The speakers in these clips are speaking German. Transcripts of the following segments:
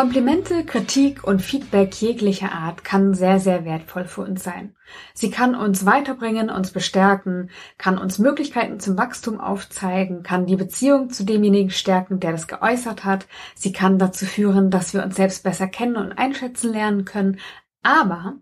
Komplimente, Kritik und Feedback jeglicher Art kann sehr, sehr wertvoll für uns sein. Sie kann uns weiterbringen, uns bestärken, kann uns Möglichkeiten zum Wachstum aufzeigen, kann die Beziehung zu demjenigen stärken, der das geäußert hat. Sie kann dazu führen, dass wir uns selbst besser kennen und einschätzen lernen können. Aber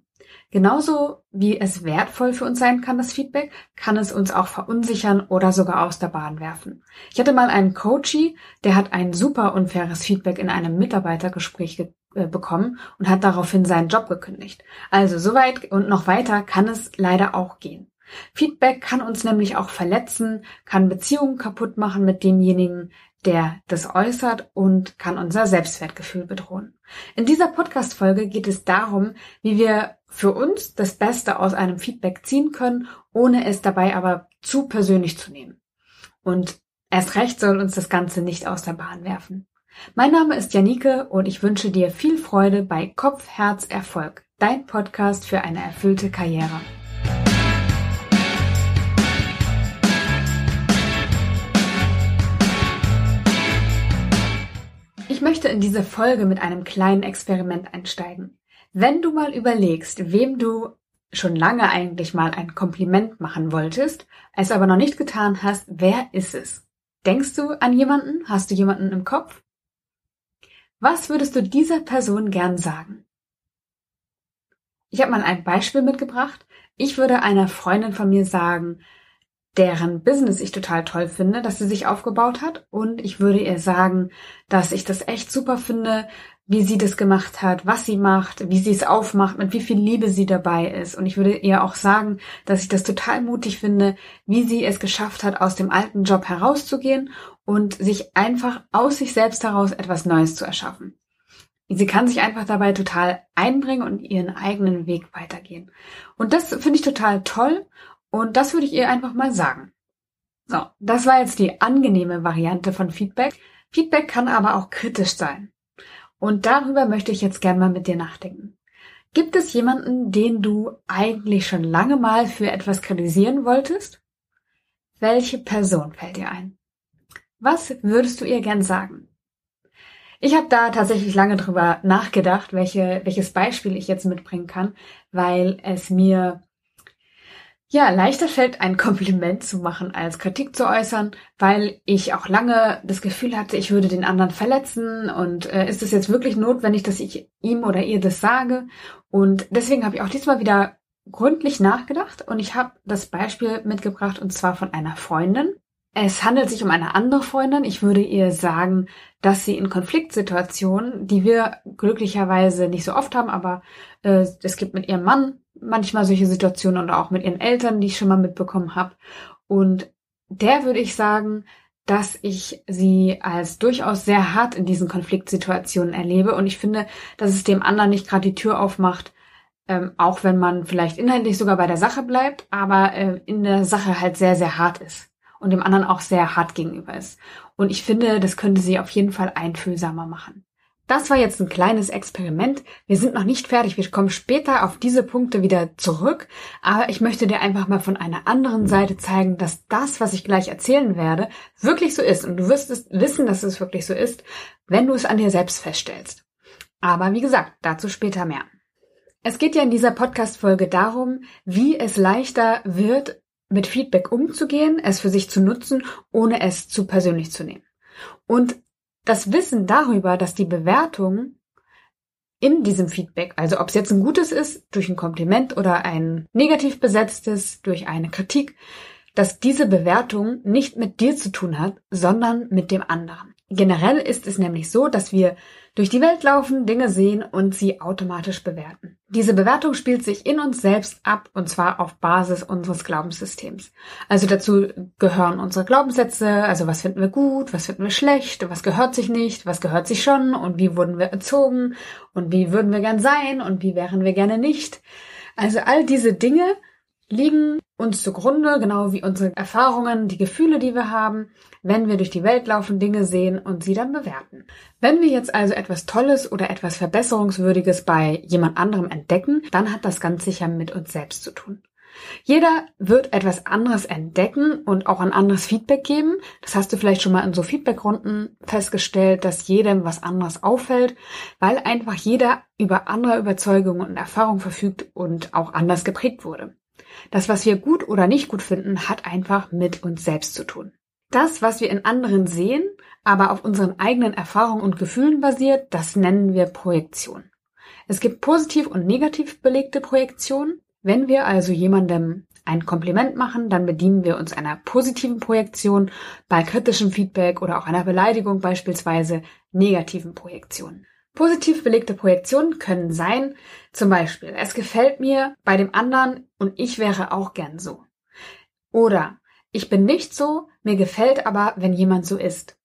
Genauso wie es wertvoll für uns sein kann, das Feedback, kann es uns auch verunsichern oder sogar aus der Bahn werfen. Ich hatte mal einen Coachie, der hat ein super unfaires Feedback in einem Mitarbeitergespräch äh, bekommen und hat daraufhin seinen Job gekündigt. Also soweit und noch weiter kann es leider auch gehen. Feedback kann uns nämlich auch verletzen, kann Beziehungen kaputt machen mit demjenigen, der das äußert und kann unser Selbstwertgefühl bedrohen. In dieser Podcast-Folge geht es darum, wie wir für uns das Beste aus einem Feedback ziehen können, ohne es dabei aber zu persönlich zu nehmen. Und erst recht soll uns das Ganze nicht aus der Bahn werfen. Mein Name ist Janike und ich wünsche dir viel Freude bei Kopf, Herz, Erfolg, dein Podcast für eine erfüllte Karriere. Ich möchte in diese Folge mit einem kleinen Experiment einsteigen. Wenn du mal überlegst, wem du schon lange eigentlich mal ein Kompliment machen wolltest, es aber noch nicht getan hast, wer ist es? Denkst du an jemanden? Hast du jemanden im Kopf? Was würdest du dieser Person gern sagen? Ich habe mal ein Beispiel mitgebracht. Ich würde einer Freundin von mir sagen, deren Business ich total toll finde, dass sie sich aufgebaut hat. Und ich würde ihr sagen, dass ich das echt super finde, wie sie das gemacht hat, was sie macht, wie sie es aufmacht, mit wie viel Liebe sie dabei ist. Und ich würde ihr auch sagen, dass ich das total mutig finde, wie sie es geschafft hat, aus dem alten Job herauszugehen und sich einfach aus sich selbst heraus etwas Neues zu erschaffen. Sie kann sich einfach dabei total einbringen und ihren eigenen Weg weitergehen. Und das finde ich total toll und das würde ich ihr einfach mal sagen. So, das war jetzt die angenehme Variante von Feedback. Feedback kann aber auch kritisch sein. Und darüber möchte ich jetzt gerne mal mit dir nachdenken. Gibt es jemanden, den du eigentlich schon lange mal für etwas kritisieren wolltest? Welche Person fällt dir ein? Was würdest du ihr gern sagen? Ich habe da tatsächlich lange drüber nachgedacht, welche, welches Beispiel ich jetzt mitbringen kann, weil es mir ja, leichter fällt ein Kompliment zu machen als Kritik zu äußern, weil ich auch lange das Gefühl hatte, ich würde den anderen verletzen und äh, ist es jetzt wirklich notwendig, dass ich ihm oder ihr das sage? Und deswegen habe ich auch diesmal wieder gründlich nachgedacht und ich habe das Beispiel mitgebracht und zwar von einer Freundin. Es handelt sich um eine andere Freundin. Ich würde ihr sagen, dass sie in Konfliktsituationen, die wir glücklicherweise nicht so oft haben, aber äh, es gibt mit ihrem Mann manchmal solche Situationen und auch mit ihren Eltern, die ich schon mal mitbekommen habe. Und der würde ich sagen, dass ich sie als durchaus sehr hart in diesen Konfliktsituationen erlebe. Und ich finde, dass es dem anderen nicht gerade die Tür aufmacht, ähm, auch wenn man vielleicht inhaltlich sogar bei der Sache bleibt, aber äh, in der Sache halt sehr, sehr hart ist und dem anderen auch sehr hart gegenüber ist. Und ich finde, das könnte sie auf jeden Fall einfühlsamer machen. Das war jetzt ein kleines Experiment. Wir sind noch nicht fertig. Wir kommen später auf diese Punkte wieder zurück. Aber ich möchte dir einfach mal von einer anderen Seite zeigen, dass das, was ich gleich erzählen werde, wirklich so ist. Und du wirst es wissen, dass es wirklich so ist, wenn du es an dir selbst feststellst. Aber wie gesagt, dazu später mehr. Es geht ja in dieser Podcast-Folge darum, wie es leichter wird, mit Feedback umzugehen, es für sich zu nutzen, ohne es zu persönlich zu nehmen. Und das Wissen darüber, dass die Bewertung in diesem Feedback, also ob es jetzt ein gutes ist, durch ein Kompliment oder ein negativ besetztes, durch eine Kritik, dass diese Bewertung nicht mit dir zu tun hat, sondern mit dem anderen. Generell ist es nämlich so, dass wir durch die Welt laufen, Dinge sehen und sie automatisch bewerten. Diese Bewertung spielt sich in uns selbst ab und zwar auf Basis unseres Glaubenssystems. Also dazu gehören unsere Glaubenssätze, also was finden wir gut, was finden wir schlecht, was gehört sich nicht, was gehört sich schon und wie wurden wir erzogen und wie würden wir gern sein und wie wären wir gerne nicht. Also all diese Dinge liegen uns zugrunde, genau wie unsere Erfahrungen, die Gefühle, die wir haben, wenn wir durch die Welt laufen, Dinge sehen und sie dann bewerten. Wenn wir jetzt also etwas Tolles oder etwas Verbesserungswürdiges bei jemand anderem entdecken, dann hat das ganz sicher mit uns selbst zu tun. Jeder wird etwas anderes entdecken und auch ein anderes Feedback geben. Das hast du vielleicht schon mal in so Feedbackrunden festgestellt, dass jedem was anderes auffällt, weil einfach jeder über andere Überzeugungen und Erfahrungen verfügt und auch anders geprägt wurde. Das, was wir gut oder nicht gut finden, hat einfach mit uns selbst zu tun. Das, was wir in anderen sehen, aber auf unseren eigenen Erfahrungen und Gefühlen basiert, das nennen wir Projektion. Es gibt positiv und negativ belegte Projektionen. Wenn wir also jemandem ein Kompliment machen, dann bedienen wir uns einer positiven Projektion, bei kritischem Feedback oder auch einer Beleidigung beispielsweise negativen Projektionen. Positiv belegte Projektionen können sein, zum Beispiel, es gefällt mir bei dem anderen und ich wäre auch gern so. Oder ich bin nicht so, mir gefällt aber, wenn jemand so ist.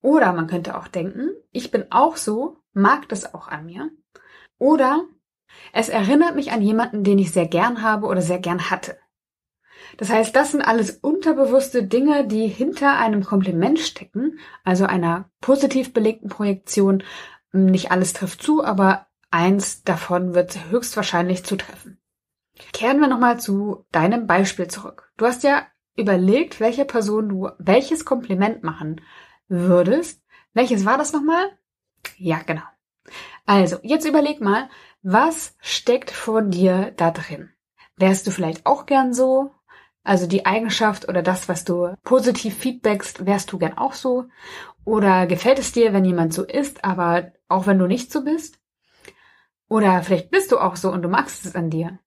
Oder man könnte auch denken, ich bin auch so, mag das auch an mir. Oder es erinnert mich an jemanden, den ich sehr gern habe oder sehr gern hatte. Das heißt, das sind alles unterbewusste Dinge, die hinter einem Kompliment stecken, also einer positiv belegten Projektion. Nicht alles trifft zu, aber eins davon wird höchstwahrscheinlich zutreffen. Kehren wir nochmal zu deinem Beispiel zurück. Du hast ja überlegt, welcher Person du welches Kompliment machen würdest. Welches war das nochmal? Ja, genau. Also, jetzt überleg mal, was steckt von dir da drin? Wärst du vielleicht auch gern so? Also die Eigenschaft oder das, was du positiv feedbackst, wärst du gern auch so? Oder gefällt es dir, wenn jemand so ist, aber auch wenn du nicht so bist? Oder vielleicht bist du auch so und du magst es an dir.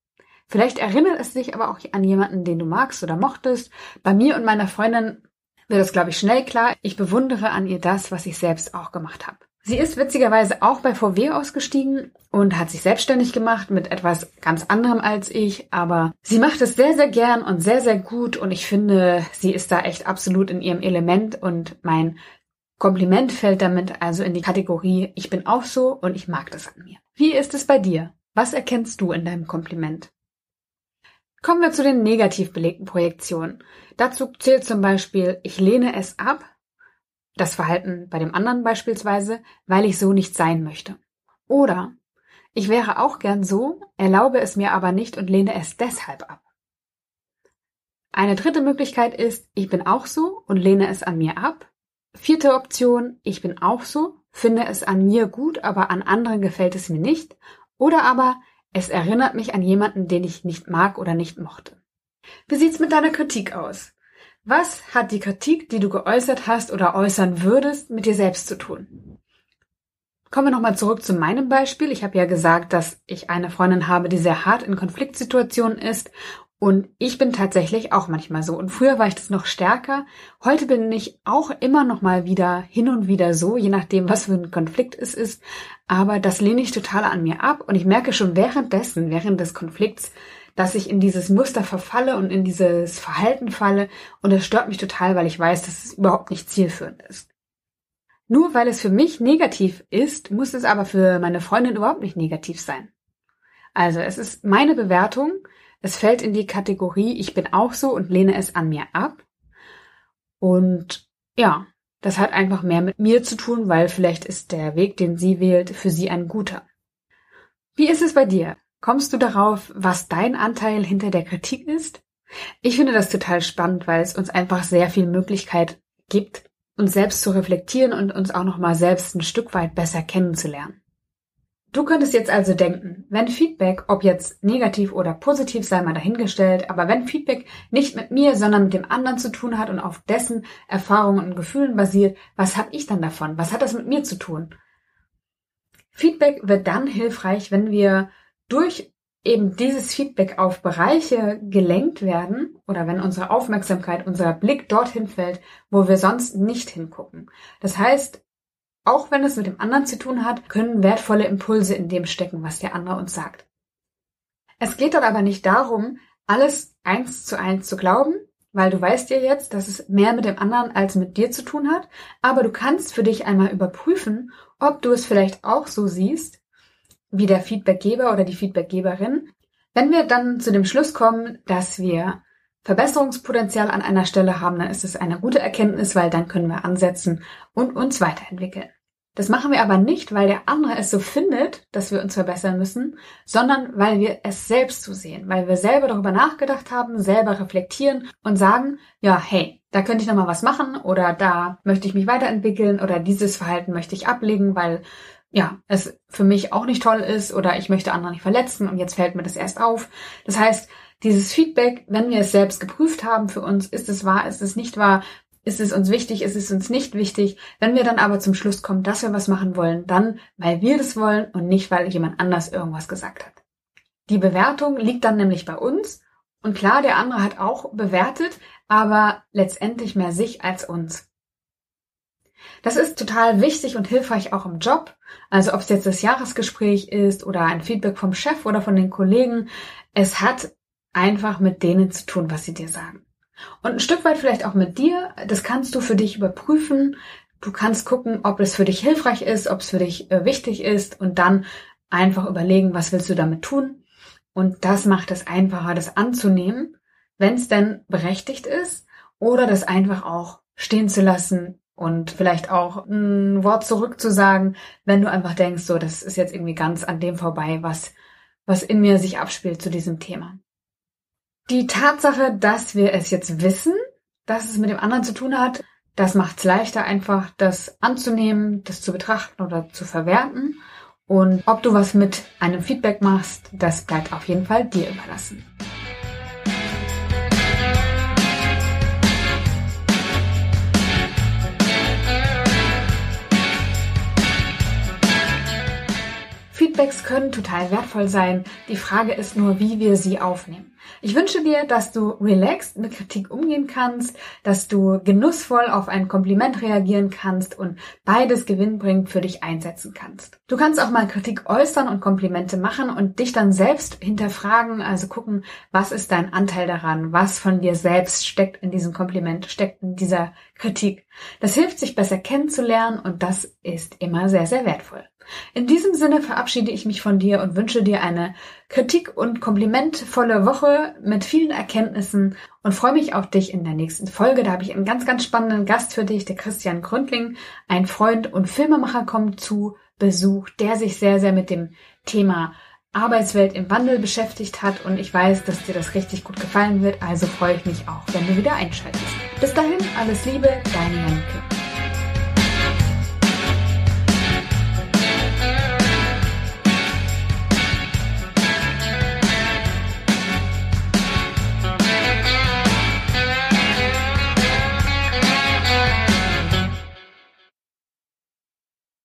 Vielleicht erinnert es dich aber auch an jemanden, den du magst oder mochtest. Bei mir und meiner Freundin wird es, glaube ich, schnell klar. Ich bewundere an ihr das, was ich selbst auch gemacht habe. Sie ist witzigerweise auch bei VW ausgestiegen und hat sich selbstständig gemacht mit etwas ganz anderem als ich, aber sie macht es sehr, sehr gern und sehr, sehr gut und ich finde, sie ist da echt absolut in ihrem Element und mein Kompliment fällt damit also in die Kategorie, ich bin auch so und ich mag das an mir. Wie ist es bei dir? Was erkennst du in deinem Kompliment? Kommen wir zu den negativ belegten Projektionen. Dazu zählt zum Beispiel, ich lehne es ab, das Verhalten bei dem anderen beispielsweise, weil ich so nicht sein möchte. Oder ich wäre auch gern so, erlaube es mir aber nicht und lehne es deshalb ab. Eine dritte Möglichkeit ist, ich bin auch so und lehne es an mir ab. Vierte Option, ich bin auch so, finde es an mir gut, aber an anderen gefällt es mir nicht. Oder aber, es erinnert mich an jemanden, den ich nicht mag oder nicht mochte. Wie sieht's mit deiner Kritik aus? Was hat die Kritik, die du geäußert hast oder äußern würdest, mit dir selbst zu tun? Kommen wir nochmal zurück zu meinem Beispiel. Ich habe ja gesagt, dass ich eine Freundin habe, die sehr hart in Konfliktsituationen ist. Und ich bin tatsächlich auch manchmal so. Und früher war ich das noch stärker. Heute bin ich auch immer noch mal wieder hin und wieder so, je nachdem, was für ein Konflikt es ist. Aber das lehne ich total an mir ab. Und ich merke schon währenddessen, während des Konflikts, dass ich in dieses Muster verfalle und in dieses Verhalten falle und das stört mich total, weil ich weiß, dass es überhaupt nicht zielführend ist. Nur weil es für mich negativ ist, muss es aber für meine Freundin überhaupt nicht negativ sein. Also es ist meine Bewertung, es fällt in die Kategorie, ich bin auch so und lehne es an mir ab. Und ja, das hat einfach mehr mit mir zu tun, weil vielleicht ist der Weg, den sie wählt, für sie ein guter. Wie ist es bei dir? Kommst du darauf, was dein Anteil hinter der Kritik ist? Ich finde das total spannend, weil es uns einfach sehr viel Möglichkeit gibt, uns selbst zu reflektieren und uns auch nochmal selbst ein Stück weit besser kennenzulernen. Du könntest jetzt also denken, wenn Feedback, ob jetzt negativ oder positiv sei mal dahingestellt, aber wenn Feedback nicht mit mir, sondern mit dem anderen zu tun hat und auf dessen Erfahrungen und Gefühlen basiert, was habe ich dann davon? Was hat das mit mir zu tun? Feedback wird dann hilfreich, wenn wir durch eben dieses Feedback auf Bereiche gelenkt werden oder wenn unsere Aufmerksamkeit, unser Blick dorthin fällt, wo wir sonst nicht hingucken. Das heißt, auch wenn es mit dem anderen zu tun hat, können wertvolle Impulse in dem stecken, was der andere uns sagt. Es geht dort aber nicht darum, alles eins zu eins zu glauben, weil du weißt ja jetzt, dass es mehr mit dem anderen als mit dir zu tun hat, aber du kannst für dich einmal überprüfen, ob du es vielleicht auch so siehst wie der Feedbackgeber oder die Feedbackgeberin. Wenn wir dann zu dem Schluss kommen, dass wir Verbesserungspotenzial an einer Stelle haben, dann ist es eine gute Erkenntnis, weil dann können wir ansetzen und uns weiterentwickeln. Das machen wir aber nicht, weil der andere es so findet, dass wir uns verbessern müssen, sondern weil wir es selbst so sehen, weil wir selber darüber nachgedacht haben, selber reflektieren und sagen, ja, hey, da könnte ich noch mal was machen oder da möchte ich mich weiterentwickeln oder dieses Verhalten möchte ich ablegen, weil ja, es für mich auch nicht toll ist oder ich möchte andere nicht verletzen und jetzt fällt mir das erst auf. Das heißt, dieses Feedback, wenn wir es selbst geprüft haben für uns, ist es wahr, ist es nicht wahr, ist es uns wichtig, ist es uns nicht wichtig. Wenn wir dann aber zum Schluss kommen, dass wir was machen wollen, dann, weil wir das wollen und nicht, weil jemand anders irgendwas gesagt hat. Die Bewertung liegt dann nämlich bei uns. Und klar, der andere hat auch bewertet, aber letztendlich mehr sich als uns. Das ist total wichtig und hilfreich auch im Job. Also ob es jetzt das Jahresgespräch ist oder ein Feedback vom Chef oder von den Kollegen. Es hat einfach mit denen zu tun, was sie dir sagen. Und ein Stück weit vielleicht auch mit dir. Das kannst du für dich überprüfen. Du kannst gucken, ob es für dich hilfreich ist, ob es für dich äh, wichtig ist und dann einfach überlegen, was willst du damit tun. Und das macht es einfacher, das anzunehmen, wenn es denn berechtigt ist oder das einfach auch stehen zu lassen und vielleicht auch ein Wort zurückzusagen, wenn du einfach denkst, so, das ist jetzt irgendwie ganz an dem vorbei, was, was in mir sich abspielt zu diesem Thema. Die Tatsache, dass wir es jetzt wissen, dass es mit dem anderen zu tun hat, das macht es leichter, einfach das anzunehmen, das zu betrachten oder zu verwerten. Und ob du was mit einem Feedback machst, das bleibt auf jeden Fall dir überlassen. Feedbacks können total wertvoll sein. Die Frage ist nur, wie wir sie aufnehmen. Ich wünsche dir, dass du relaxed mit Kritik umgehen kannst, dass du genussvoll auf ein Kompliment reagieren kannst und beides gewinnbringend für dich einsetzen kannst. Du kannst auch mal Kritik äußern und Komplimente machen und dich dann selbst hinterfragen, also gucken, was ist dein Anteil daran, was von dir selbst steckt in diesem Kompliment, steckt in dieser Kritik. Das hilft sich besser kennenzulernen und das ist immer sehr, sehr wertvoll. In diesem Sinne verabschiede ich mich von dir und wünsche dir eine kritik- und komplimentvolle Woche mit vielen Erkenntnissen und freue mich auf dich in der nächsten Folge. Da habe ich einen ganz, ganz spannenden Gast für dich, der Christian Gründling, ein Freund und Filmemacher kommt zu Besuch, der sich sehr, sehr mit dem Thema Arbeitswelt im Wandel beschäftigt hat und ich weiß, dass dir das richtig gut gefallen wird, also freue ich mich auch, wenn du wieder einschaltest. Bis dahin, alles Liebe, deine Janke.